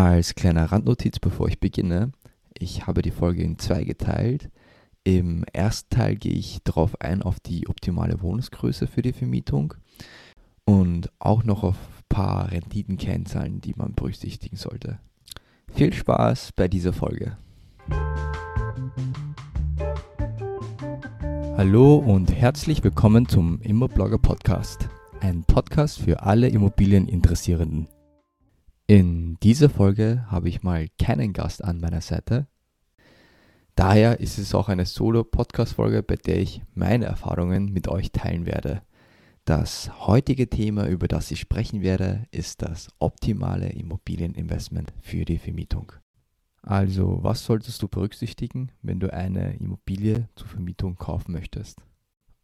Als kleiner Randnotiz, bevor ich beginne, ich habe die Folge in zwei geteilt. Im ersten Teil gehe ich darauf ein, auf die optimale Wohnungsgröße für die Vermietung und auch noch auf ein paar Renditenkennzahlen, die man berücksichtigen sollte. Viel Spaß bei dieser Folge. Hallo und herzlich willkommen zum Immoblogger Podcast, ein Podcast für alle Immobilieninteressierenden. In dieser Folge habe ich mal keinen Gast an meiner Seite. Daher ist es auch eine Solo-Podcast-Folge, bei der ich meine Erfahrungen mit euch teilen werde. Das heutige Thema, über das ich sprechen werde, ist das optimale Immobilieninvestment für die Vermietung. Also, was solltest du berücksichtigen, wenn du eine Immobilie zur Vermietung kaufen möchtest?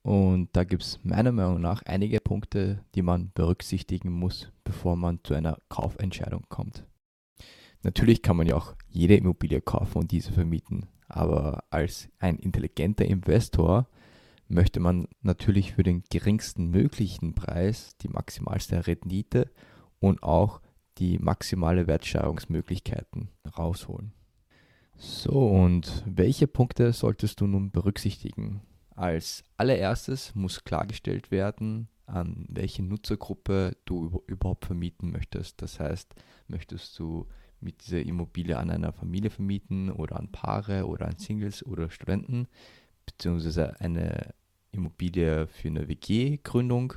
Und da gibt es meiner Meinung nach einige Punkte, die man berücksichtigen muss, bevor man zu einer Kaufentscheidung kommt. Natürlich kann man ja auch jede Immobilie kaufen und diese vermieten, aber als ein intelligenter Investor möchte man natürlich für den geringsten möglichen Preis die maximalste Rendite und auch die maximale Wertsteigerungsmöglichkeiten rausholen. So, und welche Punkte solltest du nun berücksichtigen? Als allererstes muss klargestellt werden, an welche Nutzergruppe du überhaupt vermieten möchtest. Das heißt, möchtest du mit dieser Immobilie an einer Familie vermieten oder an Paare oder an Singles oder Studenten, beziehungsweise eine Immobilie für eine WG-Gründung.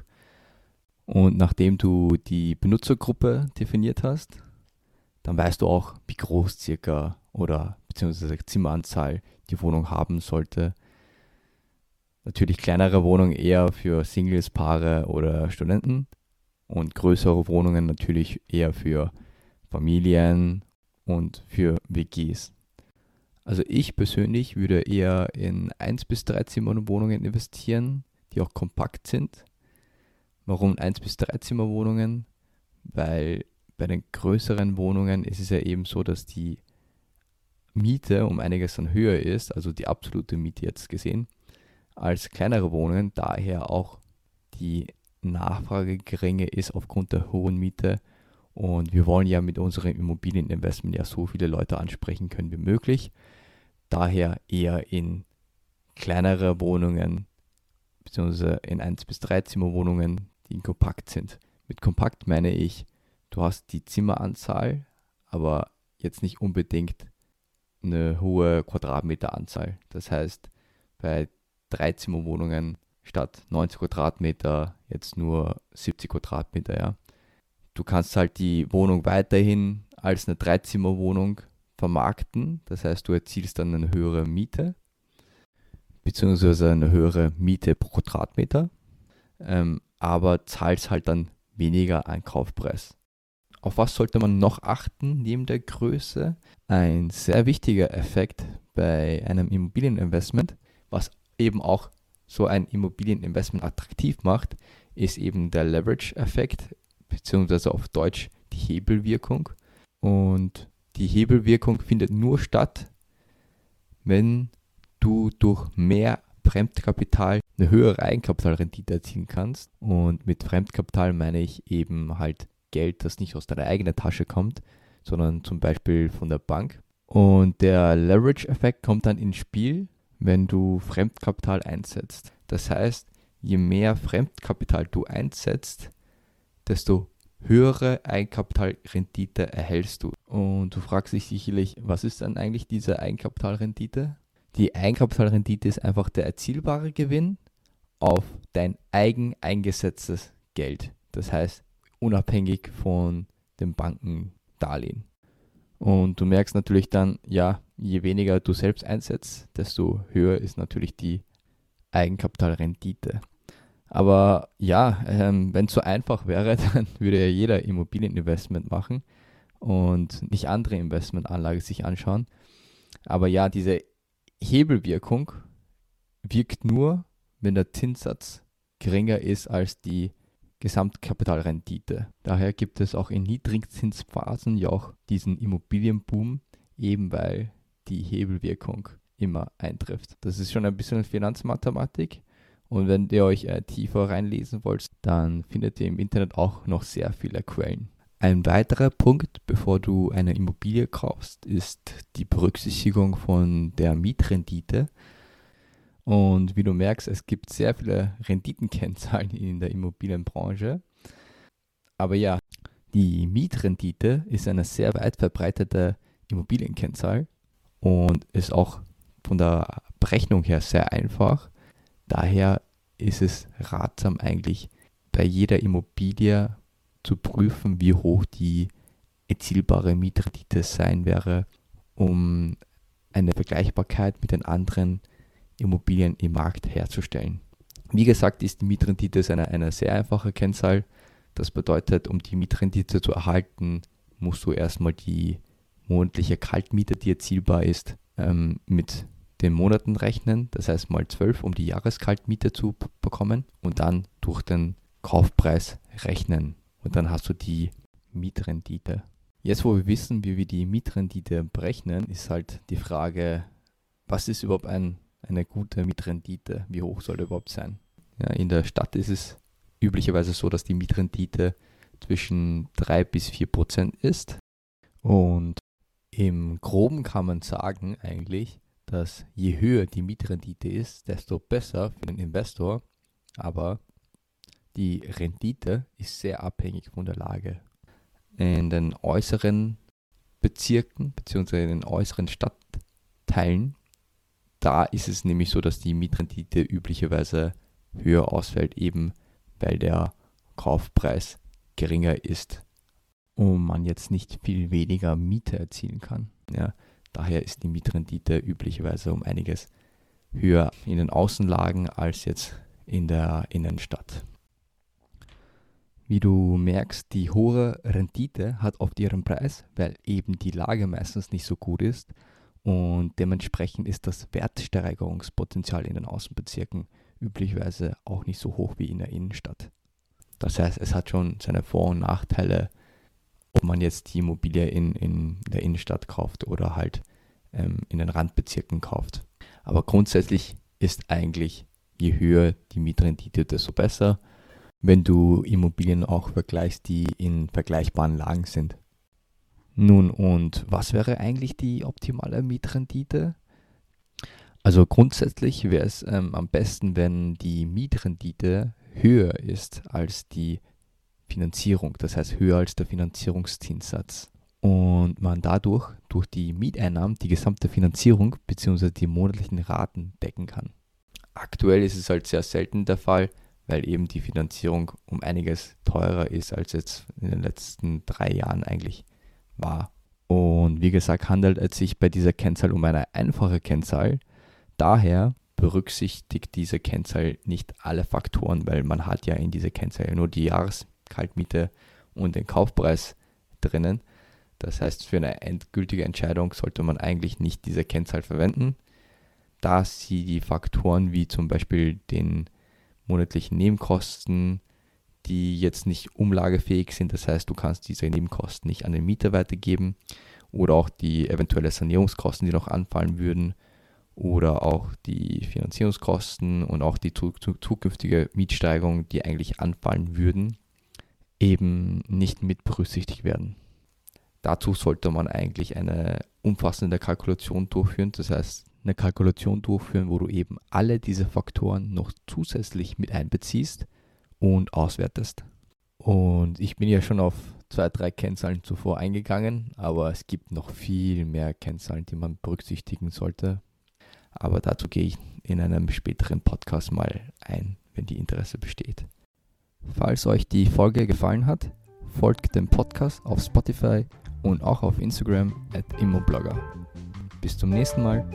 Und nachdem du die Benutzergruppe definiert hast, dann weißt du auch, wie groß circa oder beziehungsweise Zimmeranzahl die Wohnung haben sollte Natürlich kleinere Wohnungen eher für Singles, Paare oder Studenten und größere Wohnungen natürlich eher für Familien und für WGs. Also ich persönlich würde eher in 1 bis 3 Zimmer Wohnungen investieren, die auch kompakt sind. Warum 1 bis 3 Zimmer Wohnungen? Weil bei den größeren Wohnungen ist es ja eben so, dass die Miete um einiges dann höher ist, also die absolute Miete jetzt gesehen als kleinere Wohnungen, daher auch die Nachfrage geringer ist aufgrund der hohen Miete. Und wir wollen ja mit unserem Immobilieninvestment ja so viele Leute ansprechen können wie möglich. Daher eher in kleinere Wohnungen, beziehungsweise in 1 bis 3 Zimmer Wohnungen, die kompakt sind. Mit kompakt meine ich, du hast die Zimmeranzahl, aber jetzt nicht unbedingt eine hohe Quadratmeteranzahl. Das heißt, bei Dreizimmerwohnungen statt 90 Quadratmeter jetzt nur 70 Quadratmeter, ja. Du kannst halt die Wohnung weiterhin als eine Dreizimmerwohnung vermarkten, das heißt, du erzielst dann eine höhere Miete, beziehungsweise eine höhere Miete pro Quadratmeter, ähm, aber zahlst halt dann weniger an Kaufpreis. Auf was sollte man noch achten neben der Größe? Ein sehr wichtiger Effekt bei einem Immobilieninvestment, was eben auch so ein Immobilieninvestment attraktiv macht, ist eben der Leverage-Effekt, beziehungsweise auf Deutsch die Hebelwirkung. Und die Hebelwirkung findet nur statt, wenn du durch mehr Fremdkapital eine höhere Eigenkapitalrendite erzielen kannst. Und mit Fremdkapital meine ich eben halt Geld, das nicht aus deiner eigenen Tasche kommt, sondern zum Beispiel von der Bank. Und der Leverage-Effekt kommt dann ins Spiel, wenn du Fremdkapital einsetzt. Das heißt, je mehr Fremdkapital du einsetzt, desto höhere Eigenkapitalrendite erhältst du. Und du fragst dich sicherlich, was ist dann eigentlich diese Eigenkapitalrendite? Die Eigenkapitalrendite ist einfach der erzielbare Gewinn auf dein eigen eingesetztes Geld. Das heißt, unabhängig von dem Bankendarlehen. Und du merkst natürlich dann, ja, je weniger du selbst einsetzt, desto höher ist natürlich die Eigenkapitalrendite. Aber ja, ähm, wenn es so einfach wäre, dann würde ja jeder Immobilieninvestment machen und nicht andere Investmentanlagen sich anschauen. Aber ja, diese Hebelwirkung wirkt nur, wenn der Zinssatz geringer ist als die Gesamtkapitalrendite. Daher gibt es auch in Niedrigzinsphasen ja auch diesen Immobilienboom, eben weil die Hebelwirkung immer eintrifft. Das ist schon ein bisschen Finanzmathematik. Und wenn ihr euch äh, tiefer reinlesen wollt, dann findet ihr im Internet auch noch sehr viele Quellen. Ein weiterer Punkt, bevor du eine Immobilie kaufst, ist die Berücksichtigung von der Mietrendite. Und wie du merkst, es gibt sehr viele Renditenkennzahlen in der Immobilienbranche. Aber ja, die Mietrendite ist eine sehr weit verbreitete Immobilienkennzahl und ist auch von der Berechnung her sehr einfach. Daher ist es ratsam eigentlich bei jeder Immobilie zu prüfen, wie hoch die erzielbare Mietrendite sein wäre, um eine Vergleichbarkeit mit den anderen Immobilien im Markt herzustellen. Wie gesagt, ist die Mietrendite eine, eine sehr einfache Kennzahl. Das bedeutet, um die Mietrendite zu erhalten, musst du erstmal die monatliche Kaltmiete, die erzielbar ist, ähm, mit den Monaten rechnen. Das heißt mal 12, um die Jahreskaltmiete zu bekommen und dann durch den Kaufpreis rechnen und dann hast du die Mietrendite. Jetzt, wo wir wissen, wie wir die Mietrendite berechnen, ist halt die Frage, was ist überhaupt ein, eine gute Mietrendite? Wie hoch soll die überhaupt sein? Ja, in der Stadt ist es üblicherweise so, dass die Mietrendite zwischen 3 bis 4 Prozent ist. Und im Groben kann man sagen eigentlich, dass je höher die Mietrendite ist, desto besser für den Investor. Aber die Rendite ist sehr abhängig von der Lage. In den äußeren Bezirken bzw. in den äußeren Stadtteilen, da ist es nämlich so, dass die Mietrendite üblicherweise höher ausfällt, eben weil der Kaufpreis geringer ist und man jetzt nicht viel weniger Miete erzielen kann. Ja, daher ist die Mietrendite üblicherweise um einiges höher in den Außenlagen als jetzt in der Innenstadt. Wie du merkst, die hohe Rendite hat oft ihren Preis, weil eben die Lage meistens nicht so gut ist und dementsprechend ist das Wertsteigerungspotenzial in den Außenbezirken üblicherweise auch nicht so hoch wie in der Innenstadt. Das heißt, es hat schon seine Vor- und Nachteile, ob man jetzt die Immobilie in, in der Innenstadt kauft oder halt ähm, in den Randbezirken kauft. Aber grundsätzlich ist eigentlich, je höher die Mietrendite, desto besser wenn du Immobilien auch vergleichst, die in vergleichbaren Lagen sind. Nun, und was wäre eigentlich die optimale Mietrendite? Also grundsätzlich wäre es ähm, am besten, wenn die Mietrendite höher ist als die Finanzierung, das heißt höher als der Finanzierungszinssatz. Und man dadurch durch die Mieteinnahmen die gesamte Finanzierung bzw. die monatlichen Raten decken kann. Aktuell ist es halt sehr selten der Fall, weil eben die Finanzierung um einiges teurer ist, als jetzt in den letzten drei Jahren eigentlich war. Und wie gesagt, handelt es sich bei dieser Kennzahl um eine einfache Kennzahl. Daher berücksichtigt diese Kennzahl nicht alle Faktoren, weil man hat ja in dieser Kennzahl nur die Jahreskaltmiete und den Kaufpreis drinnen. Das heißt, für eine endgültige Entscheidung sollte man eigentlich nicht diese Kennzahl verwenden, da sie die Faktoren wie zum Beispiel den monatlichen Nebenkosten, die jetzt nicht umlagefähig sind. Das heißt, du kannst diese Nebenkosten nicht an den Mieter weitergeben oder auch die eventuelle Sanierungskosten, die noch anfallen würden oder auch die Finanzierungskosten und auch die zukünftige Mietsteigerung, die eigentlich anfallen würden, eben nicht mit berücksichtigt werden. Dazu sollte man eigentlich eine umfassende Kalkulation durchführen, das heißt eine Kalkulation durchführen, wo du eben alle diese Faktoren noch zusätzlich mit einbeziehst und auswertest. Und ich bin ja schon auf zwei, drei Kennzahlen zuvor eingegangen, aber es gibt noch viel mehr Kennzahlen, die man berücksichtigen sollte. Aber dazu gehe ich in einem späteren Podcast mal ein, wenn die Interesse besteht. Falls euch die Folge gefallen hat, folgt dem Podcast auf Spotify und auch auf Instagram at Immoblogger. Bis zum nächsten Mal.